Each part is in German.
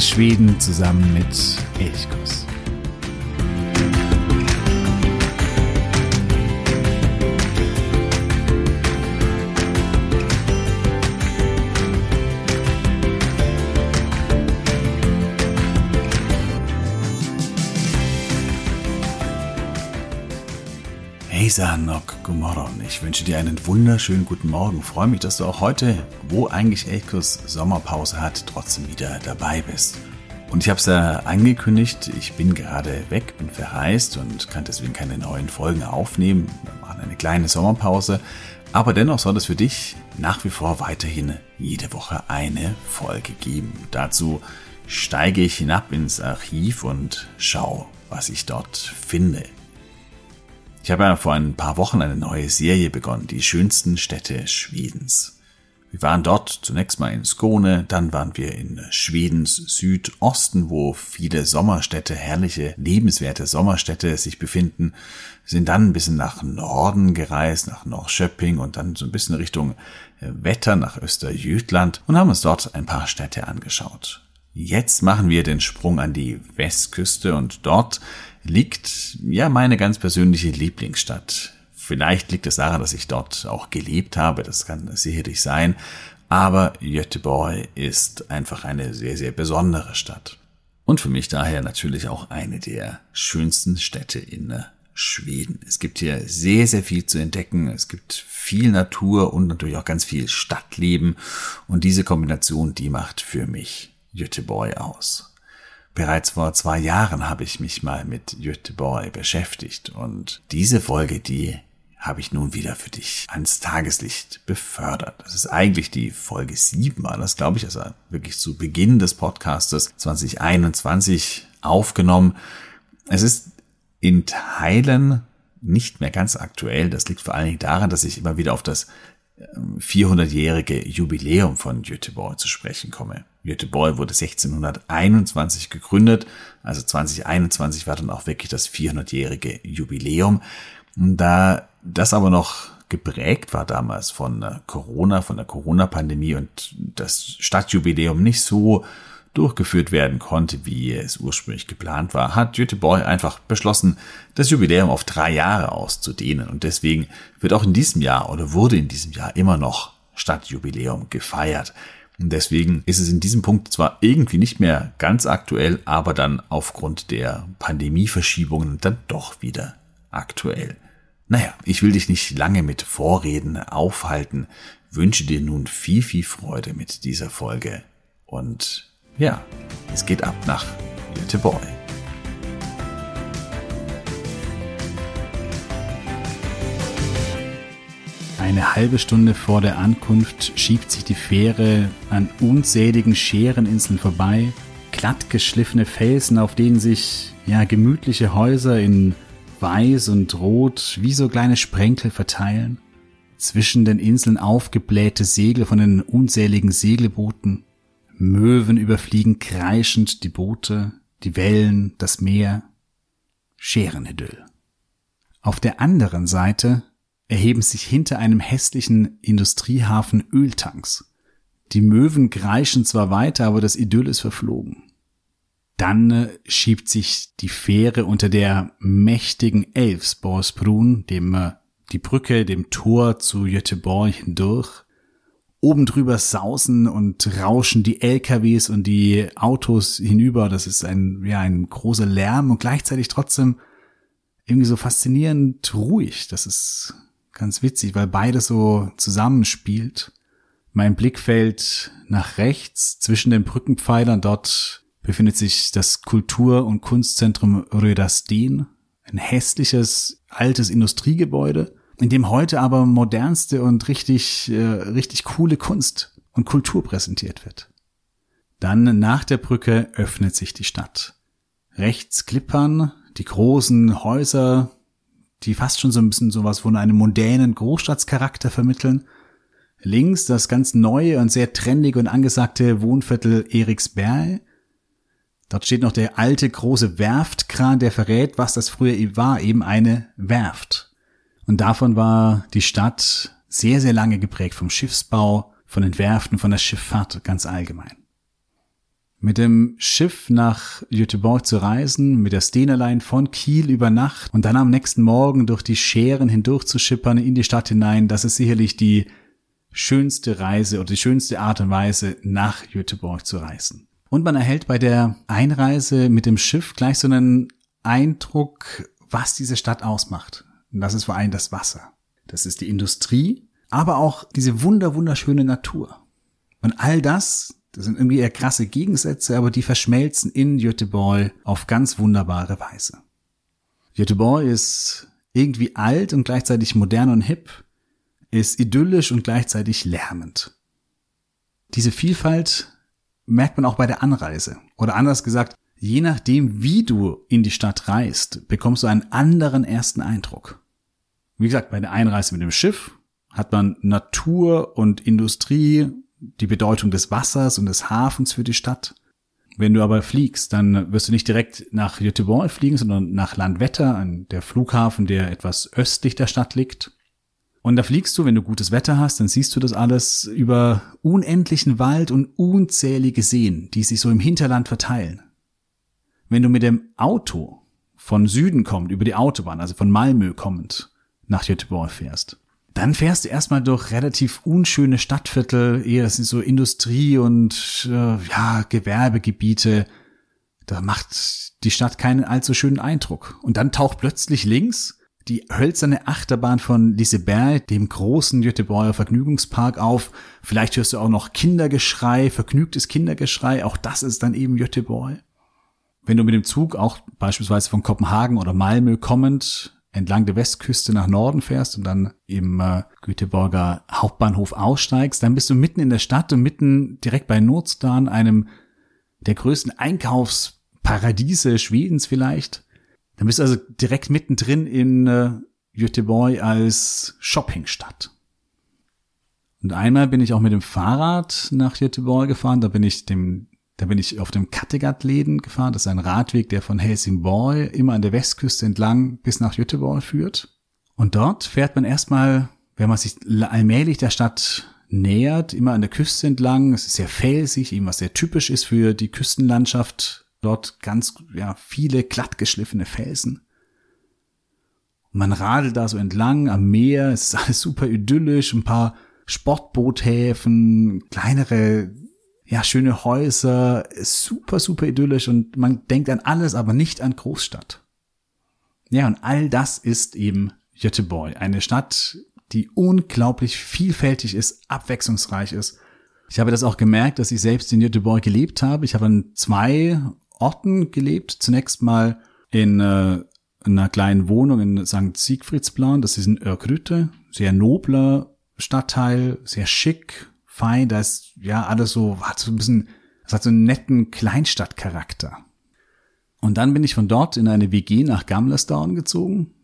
Schweden zusammen mit Elchkuss. Hejsan Nok Gumorron. Ich wünsche dir einen wunderschönen guten Morgen. Freue mich, dass du auch heute, wo eigentlich Elkos Sommerpause hat, trotzdem wieder dabei bist. Und ich habe es ja angekündigt, ich bin gerade weg, bin verreist und kann deswegen keine neuen Folgen aufnehmen. Wir machen eine kleine Sommerpause. Aber dennoch soll es für dich nach wie vor weiterhin jede Woche eine Folge geben. Dazu steige ich hinab ins Archiv und schau, was ich dort finde. Ich habe ja vor ein paar Wochen eine neue Serie begonnen, die schönsten Städte Schwedens. Wir waren dort zunächst mal in Skåne, dann waren wir in Schwedens Südosten, wo viele Sommerstädte, herrliche, lebenswerte Sommerstädte sich befinden, sind dann ein bisschen nach Norden gereist, nach Norrköping und dann so ein bisschen Richtung Wetter nach Österjütland und haben uns dort ein paar Städte angeschaut. Jetzt machen wir den Sprung an die Westküste und dort liegt ja meine ganz persönliche Lieblingsstadt. Vielleicht liegt es daran, dass ich dort auch gelebt habe, das kann sicherlich sein, aber Göteborg ist einfach eine sehr, sehr besondere Stadt. Und für mich daher natürlich auch eine der schönsten Städte in Schweden. Es gibt hier sehr, sehr viel zu entdecken. Es gibt viel Natur und natürlich auch ganz viel Stadtleben. Und diese Kombination, die macht für mich Göteborg aus. Bereits vor zwei Jahren habe ich mich mal mit Göteborg beschäftigt und diese Folge, die habe ich nun wieder für dich ans Tageslicht befördert. Das ist eigentlich die Folge 7, war das glaube ich, also wirklich zu Beginn des Podcastes 2021 aufgenommen. Es ist in Teilen nicht mehr ganz aktuell. Das liegt vor allen Dingen daran, dass ich immer wieder auf das 400-jährige Jubiläum von Göteborg zu sprechen komme. Göteborg wurde 1621 gegründet, also 2021 war dann auch wirklich das 400-jährige Jubiläum. Da das aber noch geprägt war damals von Corona, von der Corona-Pandemie und das Stadtjubiläum nicht so durchgeführt werden konnte, wie es ursprünglich geplant war, hat Göteborg einfach beschlossen, das Jubiläum auf drei Jahre auszudehnen. Und deswegen wird auch in diesem Jahr oder wurde in diesem Jahr immer noch Stadtjubiläum gefeiert. Und deswegen ist es in diesem Punkt zwar irgendwie nicht mehr ganz aktuell, aber dann aufgrund der Pandemieverschiebungen dann doch wieder aktuell. Naja, ich will dich nicht lange mit Vorreden aufhalten, wünsche dir nun viel, viel Freude mit dieser Folge und ja, es geht ab nach Göteborg. Eine halbe Stunde vor der Ankunft schiebt sich die Fähre an unzähligen Schereninseln vorbei, glatt geschliffene Felsen, auf denen sich ja gemütliche Häuser in weiß und rot wie so kleine Sprenkel verteilen. Zwischen den Inseln aufgeblähte Segel von den unzähligen Segelbooten, Möwen überfliegen kreischend die Boote, die Wellen, das Meer. Scherenidyll. Auf der anderen Seite erheben sich hinter einem hässlichen Industriehafen Öltanks. Die Möwen kreischen zwar weiter, aber das Idyll ist verflogen. Dann äh, schiebt sich die Fähre unter der mächtigen Elfsborgsbrun, dem äh, die Brücke, dem Tor zu Göteborg hindurch. Oben drüber sausen und rauschen die LKWs und die Autos hinüber. Das ist ein, ja, ein großer Lärm und gleichzeitig trotzdem irgendwie so faszinierend ruhig. Das ist ganz witzig, weil beides so zusammenspielt. Mein Blick fällt nach rechts zwischen den Brückenpfeilern. Dort befindet sich das Kultur- und Kunstzentrum Rödersten. Ein hässliches, altes Industriegebäude in dem heute aber modernste und richtig, äh, richtig coole Kunst und Kultur präsentiert wird. Dann nach der Brücke öffnet sich die Stadt. Rechts klippern die großen Häuser, die fast schon so ein bisschen sowas von einem mondänen Großstadtscharakter vermitteln. Links das ganz neue und sehr trendige und angesagte Wohnviertel Eriksberg. Dort steht noch der alte große Werftkran, der verrät, was das früher war, eben eine Werft. Und davon war die Stadt sehr, sehr lange geprägt vom Schiffsbau, von den Werften, von der Schifffahrt ganz allgemein. Mit dem Schiff nach Göteborg zu reisen, mit der Stenerlein von Kiel über Nacht und dann am nächsten Morgen durch die Schären hindurch zu schippern in die Stadt hinein, das ist sicherlich die schönste Reise oder die schönste Art und Weise, nach Göteborg zu reisen. Und man erhält bei der Einreise mit dem Schiff gleich so einen Eindruck, was diese Stadt ausmacht. Und das ist vor allem das Wasser. Das ist die Industrie, aber auch diese wunder, wunderschöne Natur. Und all das das sind irgendwie eher krasse Gegensätze, aber die verschmelzen in Göteborg auf ganz wunderbare Weise. Göteborg ist irgendwie alt und gleichzeitig modern und hip, ist idyllisch und gleichzeitig lärmend. Diese Vielfalt merkt man auch bei der Anreise. Oder anders gesagt, je nachdem, wie du in die Stadt reist, bekommst du einen anderen ersten Eindruck. Wie gesagt, bei der Einreise mit dem Schiff hat man Natur und Industrie die Bedeutung des Wassers und des Hafens für die Stadt. Wenn du aber fliegst, dann wirst du nicht direkt nach Göteborg fliegen, sondern nach Landwetter, der Flughafen, der etwas östlich der Stadt liegt. Und da fliegst du, wenn du gutes Wetter hast, dann siehst du das alles über unendlichen Wald und unzählige Seen, die sich so im Hinterland verteilen. Wenn du mit dem Auto von Süden kommend, über die Autobahn, also von Malmö kommend, nach Göteborg fährst, dann fährst du erstmal durch relativ unschöne Stadtviertel, eher das sind so Industrie- und äh, ja, Gewerbegebiete. Da macht die Stadt keinen allzu schönen Eindruck. Und dann taucht plötzlich links die hölzerne Achterbahn von Liseberg, dem großen Göteborger Vergnügungspark auf. Vielleicht hörst du auch noch Kindergeschrei, vergnügtes Kindergeschrei. Auch das ist dann eben Göteborg. Wenn du mit dem Zug auch beispielsweise von Kopenhagen oder Malmö kommend entlang der Westküste nach Norden fährst und dann im äh, Göteborger Hauptbahnhof aussteigst, dann bist du mitten in der Stadt und mitten direkt bei Nordstan, einem der größten Einkaufsparadiese Schwedens vielleicht. Dann bist du also direkt mittendrin in äh, Göteborg als Shoppingstadt. Und einmal bin ich auch mit dem Fahrrad nach Göteborg gefahren, da bin ich dem da bin ich auf dem Kattegat-Läden gefahren. Das ist ein Radweg, der von Helsingborg immer an der Westküste entlang bis nach Göteborg führt. Und dort fährt man erstmal, wenn man sich allmählich der Stadt nähert, immer an der Küste entlang. Es ist sehr felsig, eben was sehr typisch ist für die Küstenlandschaft. Dort ganz, ja, viele glattgeschliffene Felsen. Und man radelt da so entlang am Meer. Es ist alles super idyllisch. Ein paar Sportboothäfen, kleinere ja, schöne Häuser, super, super idyllisch und man denkt an alles, aber nicht an Großstadt. Ja, und all das ist eben Göteborg, eine Stadt, die unglaublich vielfältig ist, abwechslungsreich ist. Ich habe das auch gemerkt, dass ich selbst in Göteborg gelebt habe. Ich habe an zwei Orten gelebt. Zunächst mal in äh, einer kleinen Wohnung in St. Siegfriedsplan, das ist in Örgrütte, sehr nobler Stadtteil, sehr schick, fein, da ist ja alles so, hat so ein bisschen, es hat so einen netten Kleinstadtcharakter. Und dann bin ich von dort in eine WG nach Gamlersdown gezogen,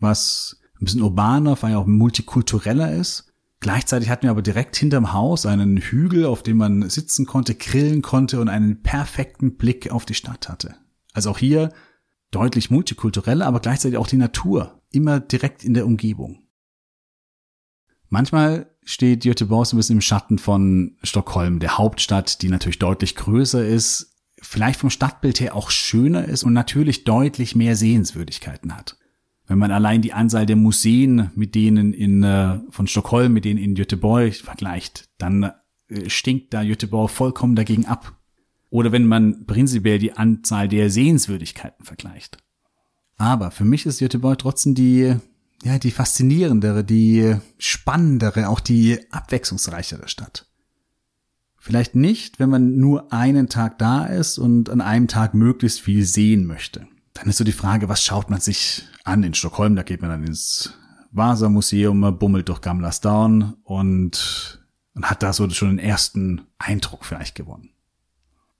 was ein bisschen urbaner, weil ja auch multikultureller ist. Gleichzeitig hatten wir aber direkt hinterm Haus einen Hügel, auf dem man sitzen konnte, grillen konnte und einen perfekten Blick auf die Stadt hatte. Also auch hier deutlich multikultureller, aber gleichzeitig auch die Natur, immer direkt in der Umgebung. Manchmal steht Göteborg so ein bisschen im Schatten von Stockholm, der Hauptstadt, die natürlich deutlich größer ist, vielleicht vom Stadtbild her auch schöner ist und natürlich deutlich mehr Sehenswürdigkeiten hat. Wenn man allein die Anzahl der Museen mit denen in äh, von Stockholm mit denen in Göteborg vergleicht, dann äh, stinkt da Göteborg vollkommen dagegen ab. Oder wenn man prinzipiell die Anzahl der Sehenswürdigkeiten vergleicht. Aber für mich ist Göteborg trotzdem die ja, die faszinierendere, die spannendere, auch die abwechslungsreichere Stadt. Vielleicht nicht, wenn man nur einen Tag da ist und an einem Tag möglichst viel sehen möchte. Dann ist so die Frage, was schaut man sich an in Stockholm? Da geht man dann ins Vasa-Museum, bummelt durch Gamla Stan und, und hat da so schon den ersten Eindruck vielleicht gewonnen.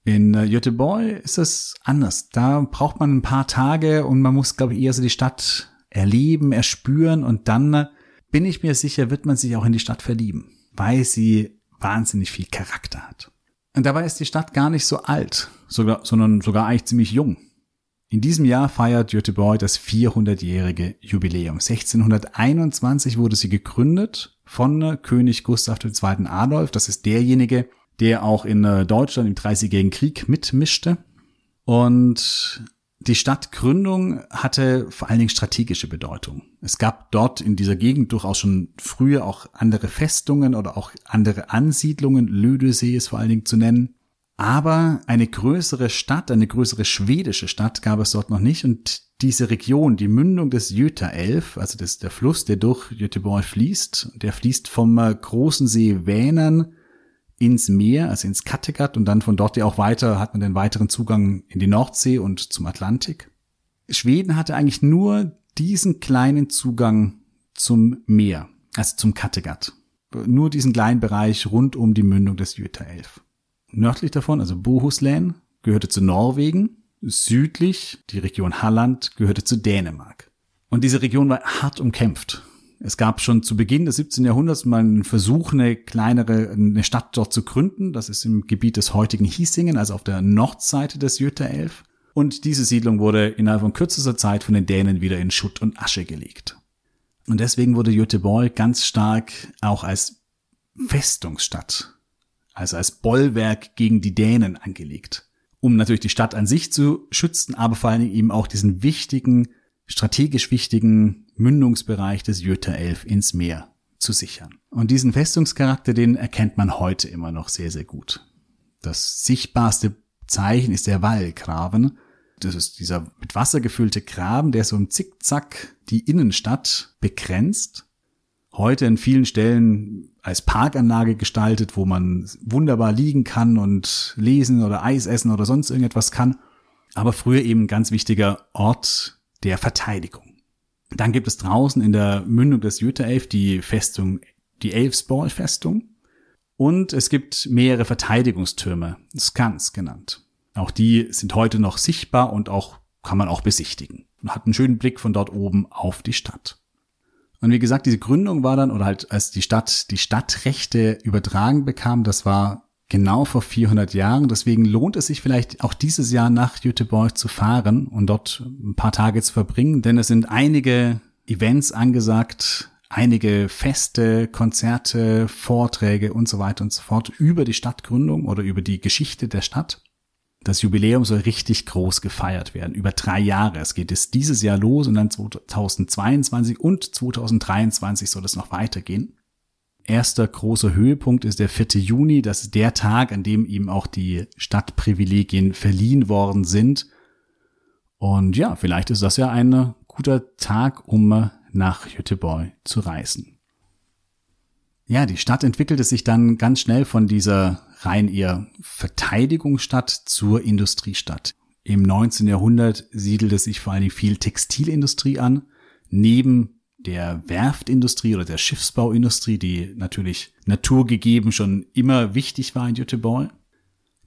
In äh, Göteborg ist es anders. Da braucht man ein paar Tage und man muss, glaube ich, eher so die Stadt erleben, erspüren und dann bin ich mir sicher, wird man sich auch in die Stadt verlieben, weil sie wahnsinnig viel Charakter hat. Und dabei ist die Stadt gar nicht so alt, sogar, sondern sogar eigentlich ziemlich jung. In diesem Jahr feiert Göteborg das 400-jährige Jubiläum. 1621 wurde sie gegründet von König Gustav II. Adolf. Das ist derjenige, der auch in äh, Deutschland im Dreißigjährigen Krieg mitmischte. Und die Stadtgründung hatte vor allen Dingen strategische Bedeutung. Es gab dort in dieser Gegend durchaus schon früher auch andere Festungen oder auch andere Ansiedlungen. Lödesee ist vor allen Dingen zu nennen. Aber eine größere Stadt, eine größere schwedische Stadt gab es dort noch nicht. Und diese Region, die Mündung des Göta-Elf, also das, der Fluss, der durch Göteborg fließt, der fließt vom äh, großen See Vänern ins Meer, also ins Kattegat und dann von dort ja auch weiter hat man den weiteren Zugang in die Nordsee und zum Atlantik. Schweden hatte eigentlich nur diesen kleinen Zugang zum Meer, also zum Kattegat. Nur diesen kleinen Bereich rund um die Mündung des Göta-Elf. Nördlich davon, also Bohuslän, gehörte zu Norwegen. Südlich, die Region Halland, gehörte zu Dänemark. Und diese Region war hart umkämpft. Es gab schon zu Beginn des 17. Jahrhunderts mal einen Versuch, eine kleinere, eine Stadt dort zu gründen. Das ist im Gebiet des heutigen Hiesingen, also auf der Nordseite des Göta-Elf. Und diese Siedlung wurde innerhalb von kürzester Zeit von den Dänen wieder in Schutt und Asche gelegt. Und deswegen wurde Göteborg ganz stark auch als Festungsstadt also als Bollwerk gegen die Dänen angelegt, um natürlich die Stadt an sich zu schützen, aber vor allen Dingen eben auch diesen wichtigen, strategisch wichtigen Mündungsbereich des Göta-Elf ins Meer zu sichern. Und diesen Festungscharakter, den erkennt man heute immer noch sehr, sehr gut. Das sichtbarste Zeichen ist der Wallgraben. Das ist dieser mit Wasser gefüllte Graben, der so im Zickzack die Innenstadt begrenzt heute in vielen Stellen als Parkanlage gestaltet, wo man wunderbar liegen kann und lesen oder Eis essen oder sonst irgendetwas kann. Aber früher eben ein ganz wichtiger Ort der Verteidigung. Dann gibt es draußen in der Mündung des Jüterelf die Festung, die Elfsborg-Festung. Und es gibt mehrere Verteidigungstürme, Skans genannt. Auch die sind heute noch sichtbar und auch kann man auch besichtigen. Man hat einen schönen Blick von dort oben auf die Stadt. Und wie gesagt, diese Gründung war dann, oder halt als die Stadt die Stadtrechte übertragen bekam, das war genau vor 400 Jahren. Deswegen lohnt es sich vielleicht auch dieses Jahr nach Göteborg zu fahren und dort ein paar Tage zu verbringen, denn es sind einige Events angesagt, einige Feste, Konzerte, Vorträge und so weiter und so fort über die Stadtgründung oder über die Geschichte der Stadt. Das Jubiläum soll richtig groß gefeiert werden, über drei Jahre. Es geht es dieses Jahr los und dann 2022 und 2023 soll es noch weitergehen. Erster großer Höhepunkt ist der 4. Juni. Das ist der Tag, an dem ihm auch die Stadtprivilegien verliehen worden sind. Und ja, vielleicht ist das ja ein guter Tag, um nach Göteborg zu reisen. Ja, die Stadt entwickelte sich dann ganz schnell von dieser rein eher Verteidigungsstadt zur Industriestadt. Im 19. Jahrhundert siedelte sich vor allem viel Textilindustrie an, neben der Werftindustrie oder der Schiffsbauindustrie, die natürlich naturgegeben schon immer wichtig war in Göteborg.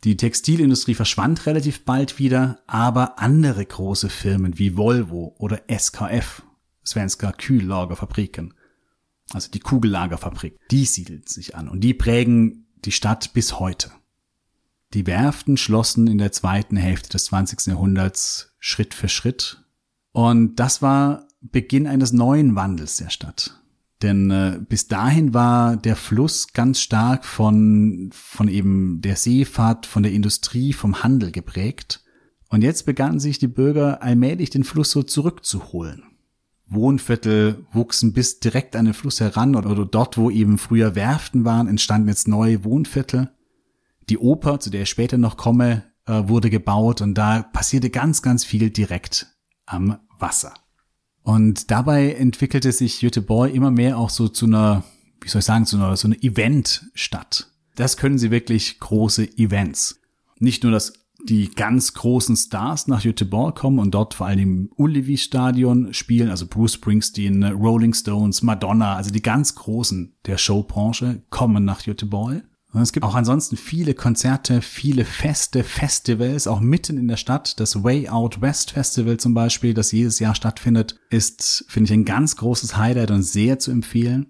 Die Textilindustrie verschwand relativ bald wieder, aber andere große Firmen wie Volvo oder SKF, Svenska Kühllagerfabriken, also die Kugellagerfabrik, die siedelten sich an und die prägen die Stadt bis heute. Die Werften schlossen in der zweiten Hälfte des 20. Jahrhunderts Schritt für Schritt. Und das war Beginn eines neuen Wandels der Stadt. Denn äh, bis dahin war der Fluss ganz stark von, von eben der Seefahrt, von der Industrie, vom Handel geprägt. Und jetzt begannen sich die Bürger allmählich den Fluss so zurückzuholen. Wohnviertel wuchsen bis direkt an den Fluss heran oder, dort, wo eben früher Werften waren, entstanden jetzt neue Wohnviertel. Die Oper, zu der ich später noch komme, äh, wurde gebaut und da passierte ganz, ganz viel direkt am Wasser. Und dabei entwickelte sich Göteborg immer mehr auch so zu einer, wie soll ich sagen, zu einer, so einer Eventstadt. Das können sie wirklich große Events. Nicht nur das die ganz großen Stars nach Göteborg kommen und dort vor allem im Ullevi-Stadion spielen, also Bruce Springsteen, Rolling Stones, Madonna, also die ganz großen der Showbranche kommen nach Göteborg. Und es gibt auch ansonsten viele Konzerte, viele Feste, Festivals, auch mitten in der Stadt. Das Way Out West Festival zum Beispiel, das jedes Jahr stattfindet, ist, finde ich, ein ganz großes Highlight und sehr zu empfehlen.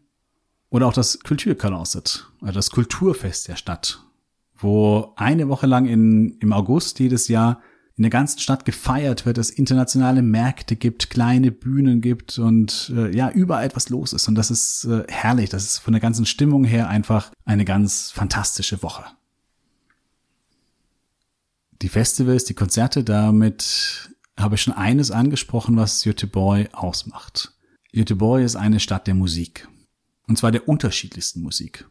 Oder auch das Kulturkalaset, also das Kulturfest der Stadt, wo eine Woche lang in, im August jedes Jahr in der ganzen Stadt gefeiert wird, es internationale Märkte gibt, kleine Bühnen gibt und äh, ja, überall etwas los ist. Und das ist äh, herrlich. Das ist von der ganzen Stimmung her einfach eine ganz fantastische Woche. die Festivals, die Konzerte, damit habe ich schon eines angesprochen, was Göteborg ausmacht. Göteborg ist eine Stadt der Musik. Und zwar der unterschiedlichsten Musik.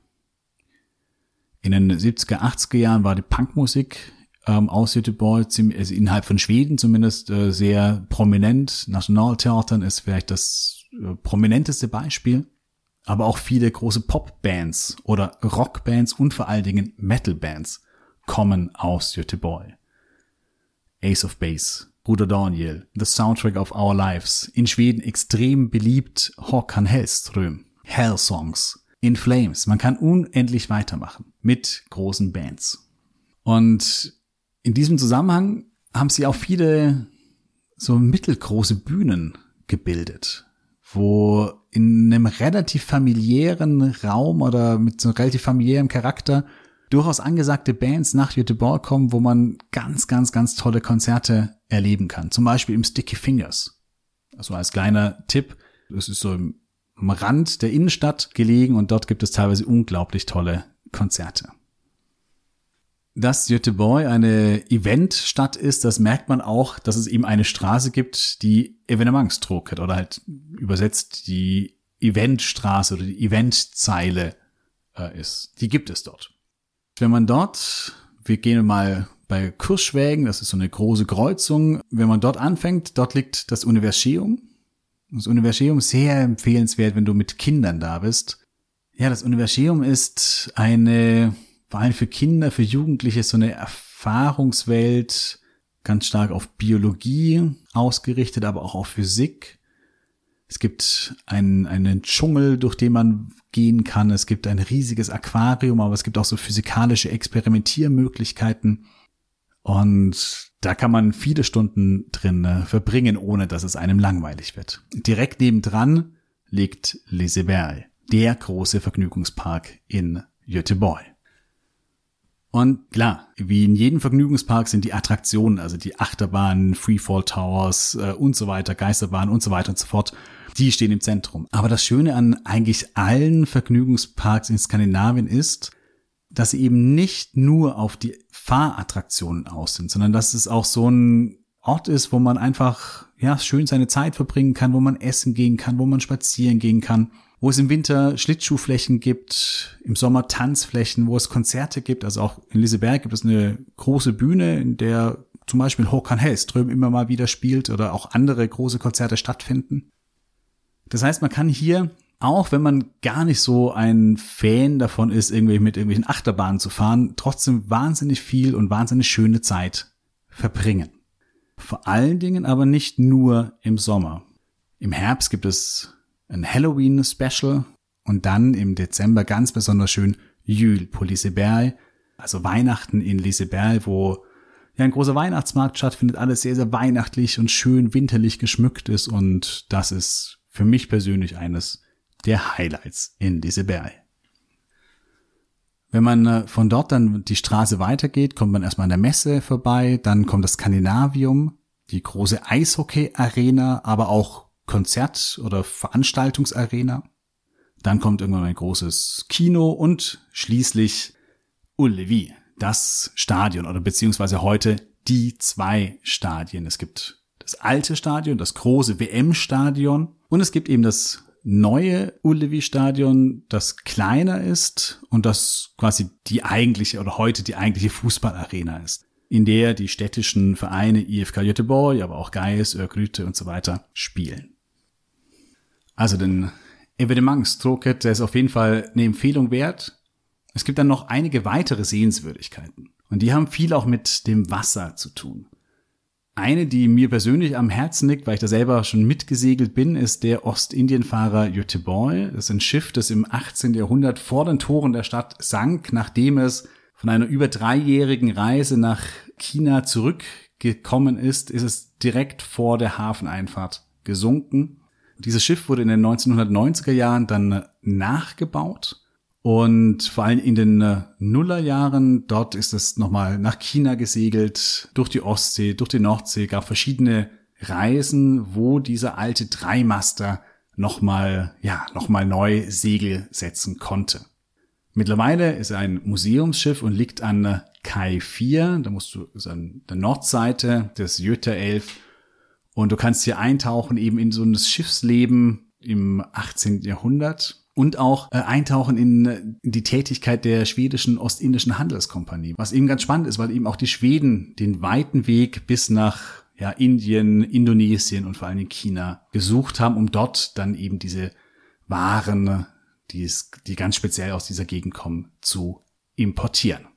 In den 70er, 80er Jahren war die Punkmusik ähm, aus Göteborg, also innerhalb von Schweden zumindest, äh, sehr prominent. Nationaltheatern ist vielleicht das äh, prominenteste Beispiel. Aber auch viele große Popbands oder Rockbands und vor allen Dingen Metalbands kommen aus Göteborg. Ace of Base, Bruder Daniel, The Soundtrack of Our Lives, in Schweden extrem beliebt Håkan Hellström, Hell Songs, In Flames. Man kann unendlich weitermachen mit großen Bands. Und in diesem Zusammenhang haben sie auch viele so mittelgroße Bühnen gebildet, wo in einem relativ familiären Raum oder mit so einem relativ familiären Charakter durchaus angesagte Bands nach Göteborg kommen, wo man ganz, ganz, ganz tolle Konzerte erleben kann. Zum Beispiel im Sticky Fingers. Also als kleiner Tipp, das ist so im, Rand der Innenstadt gelegen und dort gibt es teilweise unglaublich tolle Konzerte. Dass Göteborg eine Eventstadt ist, das merkt man auch, dass es eben eine Straße gibt, die Evenementstråket oder halt übersetzt die Eventstraße oder die Eventzeile äh, ist. Die gibt es dort. Wenn man dort, wir gehen mal bei Kurschwägen, das ist so eine große Kreuzung, wenn man dort anfängt, dort liegt das Universium. Das Universium ist sehr empfehlenswert, wenn du mit Kindern da bist. Ja, das Universium ist eine vor allem für Kinder, für Jugendliche so eine Erfahrungswelt, ganz stark auf Biologie ausgerichtet, aber auch auf Physik. Es gibt einen, einen Dschungel, durch den man gehen kann. Es gibt ein riesiges Aquarium, aber es gibt auch so physikalische Experimentiermöglichkeiten. Und da kann man viele Stunden drin äh, verbringen, ohne dass es einem langweilig wird. Direkt nebendran liegt Liseberg, der große Vergnügungspark in Göteborg. Und klar, wie in jedem Vergnügungspark sind die Attraktionen, also die Achterbahnen, Freefall Towers äh, und so weiter, Geisterbahnen und so weiter und so fort, die stehen im Zentrum. Aber das Schöne an eigentlich allen Vergnügungsparks in Skandinavien ist, dass sie eben nicht nur auf die Fahrattraktionen aus sind, sondern dass es auch so ein Ort ist, wo man einfach ja schön seine Zeit verbringen kann, wo man essen gehen kann, wo man spazieren gehen kann wo es im Winter Schlittschuhflächen gibt, im Sommer Tanzflächen, wo es Konzerte gibt. Also auch in Liseberg gibt es eine große Bühne, in der zum Beispiel Håkan Hellström immer mal wieder spielt oder auch andere große Konzerte stattfinden. Das heißt, man kann hier, auch wenn man gar nicht so ein Fan davon ist, irgendwie mit irgendwelchen Achterbahnen zu fahren, trotzdem wahnsinnig viel und wahnsinnig schöne Zeit verbringen. Vor allen Dingen aber nicht nur im Sommer. Im Herbst gibt es ein Halloween-Special und dann im Dezember ganz besonders schön Jül pour Liseberg, also Weihnachten in Liseberg, wo ja ein großer Weihnachtsmarkt stattfindet, alles sehr, sehr weihnachtlich und schön winterlich geschmückt ist und das ist für mich persönlich eines der Highlights in Liseberg. Wenn man äh, von dort dann die Straße weitergeht, kommt man erstmal an der Messe vorbei, dann kommt das Skandinavium, die große Eishockey-Arena, aber auch Konzert- oder Veranstaltungsarena. Dann kommt irgendwann ein großes Kino und schließlich Ullevi, das Stadion oder beziehungsweise heute die zwei Stadien. Es gibt das alte Stadion, das große WM-Stadion und es gibt eben das neue Ullevi-Stadion, das kleiner ist und das quasi die eigentliche oder heute die eigentliche Fußballarena ist in der die städtischen Vereine IFK Göteborg, aber auch Geis, Örgryte und so weiter spielen. Also den Evenements-Toolkit, der ist auf jeden Fall eine Empfehlung wert. Es gibt dann noch einige weitere Sehenswürdigkeiten. Und die haben viel auch mit dem Wasser zu tun. Eine, die mir persönlich am Herzen liegt, weil ich da selber schon mitgesegelt bin, ist der Ostindienfahrer Göteborg. Das ist ein Schiff, das im 18. Jahrhundert vor den Toren der Stadt sank, nachdem es von einer über dreijährigen Reise nach China zurückgekommen ist, ist es direkt vor der Hafeneinfahrt gesunken. Dieses Schiff wurde in den 1990er Jahren dann nachgebaut und vor allem in den äh, Nullerjahren, dort ist es nochmal nach China gesegelt, durch die Ostsee, durch die Nordsee, gab verschiedene Reisen, wo dieser alte Dreimaster nochmal, ja, nochmal neu Segel setzen konnte. Mittlerweile ist er ein Museumsschiff und liegt an Kai 4. Da musst du so an der Nordseite des Jüterelf und du kannst hier eintauchen eben in so ein Schiffsleben im 18. Jahrhundert und auch äh, eintauchen in, in die Tätigkeit der schwedischen Ostindischen Handelskompanie, was eben ganz spannend ist, weil eben auch die Schweden den weiten Weg bis nach ja, Indien, Indonesien und vor allen Dingen China gesucht haben, um dort dann eben diese Waren, die, es, die ganz speziell aus dieser Gegend kommen, zu importieren.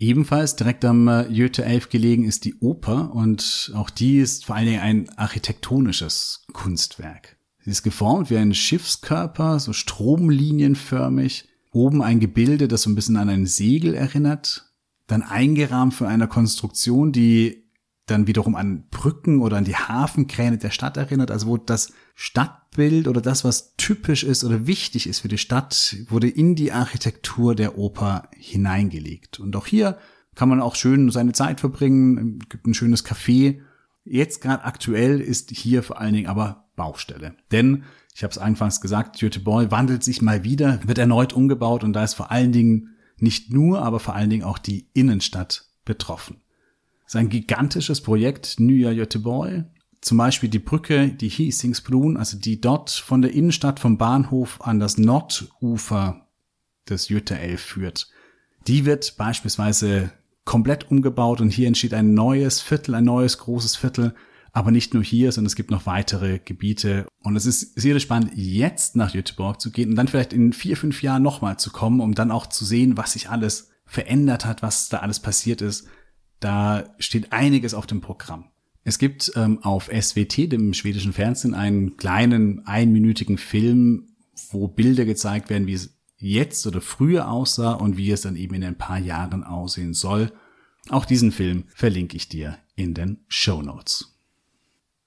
Ebenfalls direkt am äh, Goethe 11 gelegen ist die Oper und auch die ist vor allen Dingen ein architektonisches Kunstwerk. Sie ist geformt wie ein Schiffskörper, so stromlinienförmig. Oben ein Gebilde, das so ein bisschen an ein Segel erinnert. Dann eingerahmt von einer Konstruktion, die dann wiederum an Brücken oder an die Hafenkräne der Stadt erinnert, also wo das Stadtbild oder das, was typisch ist oder wichtig ist für die Stadt, wurde in die Architektur der Oper hineingelegt. Und auch hier kann man auch schön seine Zeit verbringen, gibt ein schönes Café. Jetzt gerade aktuell ist hier vor allen Dingen aber Baustelle. Denn, ich habe es anfangs gesagt, Göteborg wandelt sich mal wieder, wird erneut umgebaut und da ist vor allen Dingen nicht nur, aber vor allen Dingen auch die Innenstadt betroffen. Das ist ein gigantisches Projekt, Nya Göteborg. Zum Beispiel die Brücke, die Hisingsbrun, also die dort von der Innenstadt vom Bahnhof an das Nordufer des Jütterelf führt. Die wird beispielsweise komplett umgebaut und hier entsteht ein neues Viertel, ein neues großes Viertel. Aber nicht nur hier, sondern es gibt noch weitere Gebiete. Und es ist sehr spannend, jetzt nach Göteborg zu gehen und dann vielleicht in vier, fünf Jahren nochmal zu kommen, um dann auch zu sehen, was sich alles verändert hat, was da alles passiert ist. Da steht einiges auf dem Programm. Es gibt ähm, auf SWT, dem schwedischen Fernsehen, einen kleinen einminütigen Film, wo Bilder gezeigt werden, wie es jetzt oder früher aussah und wie es dann eben in ein paar Jahren aussehen soll. Auch diesen Film verlinke ich dir in den Show Notes.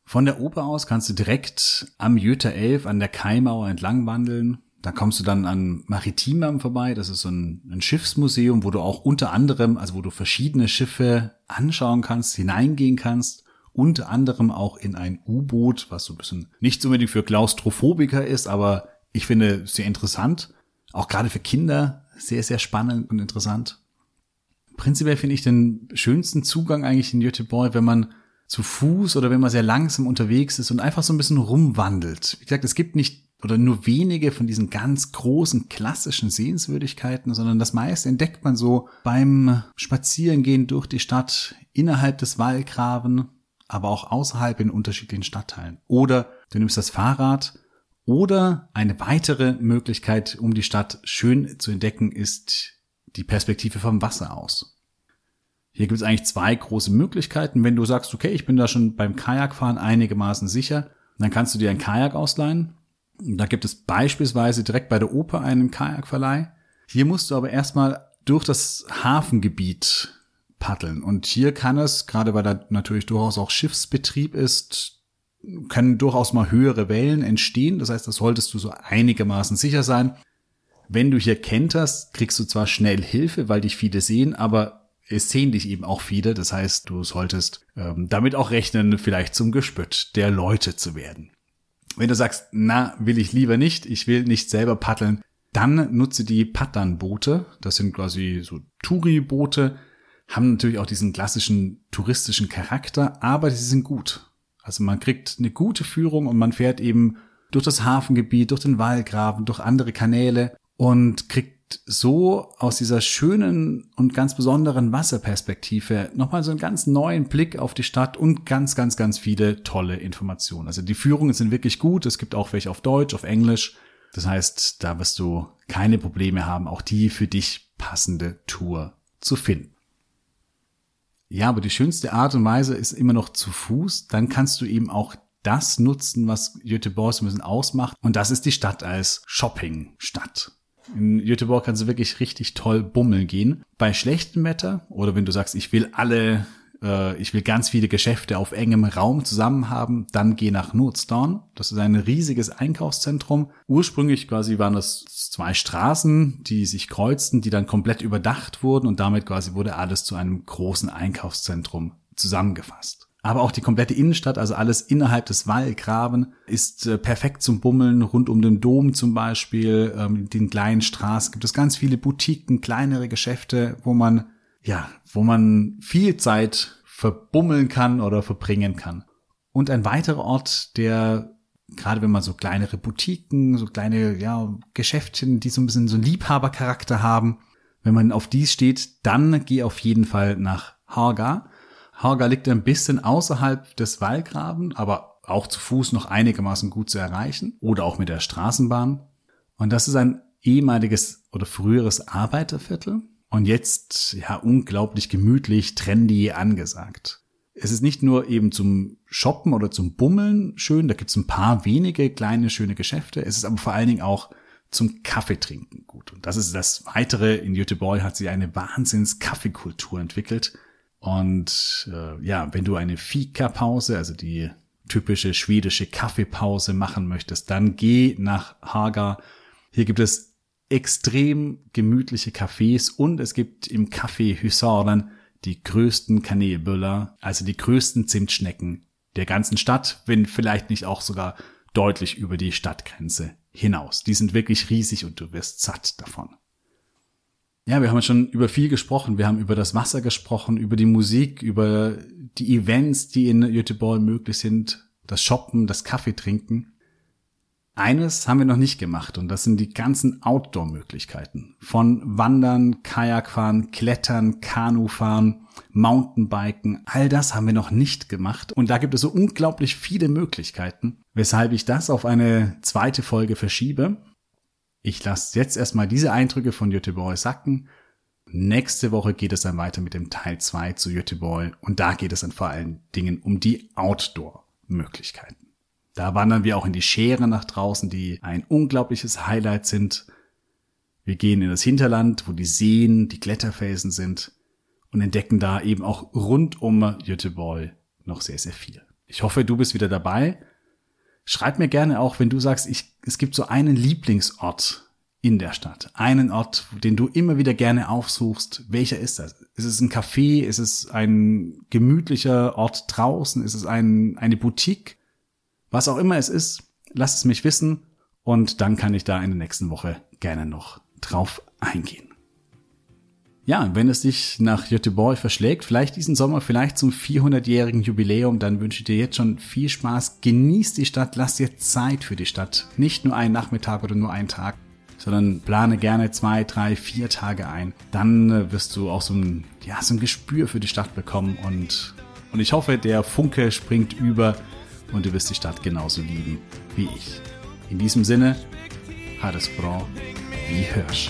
Von der Oper aus kannst du direkt am Jüter 11 an der Kaimauer entlang wandeln. Da kommst du dann an Maritimam vorbei. Das ist so ein, ein, Schiffsmuseum, wo du auch unter anderem, also wo du verschiedene Schiffe anschauen kannst, hineingehen kannst. Unter anderem auch in ein U-Boot, was so ein bisschen nicht unbedingt für Klaustrophobiker ist, aber ich finde sehr interessant. Auch gerade für Kinder sehr, sehr spannend und interessant. Prinzipiell finde ich den schönsten Zugang eigentlich in Göteborg, wenn man zu Fuß oder wenn man sehr langsam unterwegs ist und einfach so ein bisschen rumwandelt. Wie gesagt, es gibt nicht oder nur wenige von diesen ganz großen klassischen Sehenswürdigkeiten, sondern das meiste entdeckt man so beim Spazierengehen durch die Stadt innerhalb des Wallgraben, aber auch außerhalb in unterschiedlichen Stadtteilen. Oder du nimmst das Fahrrad oder eine weitere Möglichkeit, um die Stadt schön zu entdecken, ist die Perspektive vom Wasser aus. Hier gibt es eigentlich zwei große Möglichkeiten. Wenn du sagst, okay, ich bin da schon beim Kajakfahren einigermaßen sicher, dann kannst du dir ein Kajak ausleihen da gibt es beispielsweise direkt bei der Oper einen Kajakverleih. Hier musst du aber erstmal durch das Hafengebiet paddeln. Und hier kann es, gerade weil da natürlich durchaus auch Schiffsbetrieb ist, können durchaus mal höhere Wellen entstehen. Das heißt, da solltest du so einigermaßen sicher sein. Wenn du hier kenterst, kriegst du zwar schnell Hilfe, weil dich viele sehen, aber es sehen dich eben auch viele. Das heißt, du solltest ähm, damit auch rechnen, vielleicht zum Gespött der Leute zu werden. Wenn du sagst, na, will ich lieber nicht, ich will nicht selber paddeln, dann nutze die Paddernboote. Das sind quasi so Touri-Boote, haben natürlich auch diesen klassischen touristischen Charakter, aber sie sind gut. Also man kriegt eine gute Führung und man fährt eben durch das Hafengebiet, durch den Wallgraben, durch andere Kanäle und kriegt so aus dieser schönen und ganz besonderen Wasserperspektive nochmal so einen ganz neuen Blick auf die Stadt und ganz, ganz, ganz viele tolle Informationen. Also die Führungen sind wirklich gut. Es gibt auch welche auf Deutsch, auf Englisch. Das heißt, da wirst du keine Probleme haben, auch die für dich passende Tour zu finden. Ja, aber die schönste Art und Weise ist immer noch zu Fuß. Dann kannst du eben auch das nutzen, was Göteborg so ein bisschen ausmacht. Und das ist die Stadt als Shoppingstadt. In Göteborg kannst du wirklich richtig toll bummeln gehen. Bei schlechtem Wetter oder wenn du sagst, ich will alle, äh, ich will ganz viele Geschäfte auf engem Raum zusammen haben, dann geh nach Nordstorn. Das ist ein riesiges Einkaufszentrum. Ursprünglich quasi waren das zwei Straßen, die sich kreuzten, die dann komplett überdacht wurden und damit quasi wurde alles zu einem großen Einkaufszentrum zusammengefasst. Aber auch die komplette Innenstadt, also alles innerhalb des Wallgraben, ist äh, perfekt zum Bummeln. Rund um den Dom zum Beispiel, ähm, den kleinen Straßen gibt es ganz viele Boutiquen, kleinere Geschäfte, wo man, ja, wo man viel Zeit verbummeln kann oder verbringen kann. Und ein weiterer Ort, der gerade wenn man so kleinere Boutiquen, so kleine ja, Geschäftchen, die so ein bisschen so Liebhabercharakter haben, wenn man auf dies steht, dann geh auf jeden Fall nach Haga. Haga liegt ein bisschen außerhalb des Wallgraben, aber auch zu Fuß noch einigermaßen gut zu erreichen oder auch mit der Straßenbahn. Und das ist ein ehemaliges oder früheres Arbeiterviertel und jetzt ja unglaublich gemütlich, trendy angesagt. Es ist nicht nur eben zum Shoppen oder zum Bummeln schön, da gibt es ein paar wenige kleine schöne Geschäfte, es ist aber vor allen Dingen auch zum Kaffeetrinken gut. Und das ist das Weitere. In Göteborg hat sie eine Wahnsinns Kaffeekultur entwickelt. Und äh, ja, wenn du eine Fika-Pause, also die typische schwedische Kaffeepause machen möchtest, dann geh nach Haga. Hier gibt es extrem gemütliche Cafés und es gibt im Café Husaren die größten Kanelbüller, also die größten Zimtschnecken der ganzen Stadt, wenn vielleicht nicht auch sogar deutlich über die Stadtgrenze hinaus. Die sind wirklich riesig und du wirst satt davon. Ja, wir haben schon über viel gesprochen. Wir haben über das Wasser gesprochen, über die Musik, über die Events, die in Göteborg möglich sind, das Shoppen, das Kaffee trinken. Eines haben wir noch nicht gemacht und das sind die ganzen Outdoor-Möglichkeiten. Von Wandern, Kajakfahren, Klettern, Kanufahren, Mountainbiken, all das haben wir noch nicht gemacht und da gibt es so unglaublich viele Möglichkeiten, weshalb ich das auf eine zweite Folge verschiebe. Ich lasse jetzt erstmal diese Eindrücke von Göteborg sacken. Nächste Woche geht es dann weiter mit dem Teil 2 zu Göteborg und da geht es dann vor allen Dingen um die Outdoor-Möglichkeiten. Da wandern wir auch in die Schere nach draußen, die ein unglaubliches Highlight sind. Wir gehen in das Hinterland, wo die Seen, die Kletterfelsen sind und entdecken da eben auch rund um Göteborg noch sehr, sehr viel. Ich hoffe, du bist wieder dabei. Schreib mir gerne auch, wenn du sagst, ich, es gibt so einen Lieblingsort in der Stadt. Einen Ort, den du immer wieder gerne aufsuchst. Welcher ist das? Ist es ein Café? Ist es ein gemütlicher Ort draußen? Ist es ein, eine Boutique? Was auch immer es ist, lass es mich wissen und dann kann ich da in der nächsten Woche gerne noch drauf eingehen. Ja, wenn es dich nach Göteborg verschlägt, vielleicht diesen Sommer, vielleicht zum 400-jährigen Jubiläum, dann wünsche ich dir jetzt schon viel Spaß. Genieß die Stadt, lass dir Zeit für die Stadt. Nicht nur einen Nachmittag oder nur einen Tag, sondern plane gerne zwei, drei, vier Tage ein. Dann äh, wirst du auch so ein, ja, so ein Gespür für die Stadt bekommen und, und ich hoffe, der Funke springt über und du wirst die Stadt genauso lieben wie ich. In diesem Sinne, Hades bra wie Hirsch.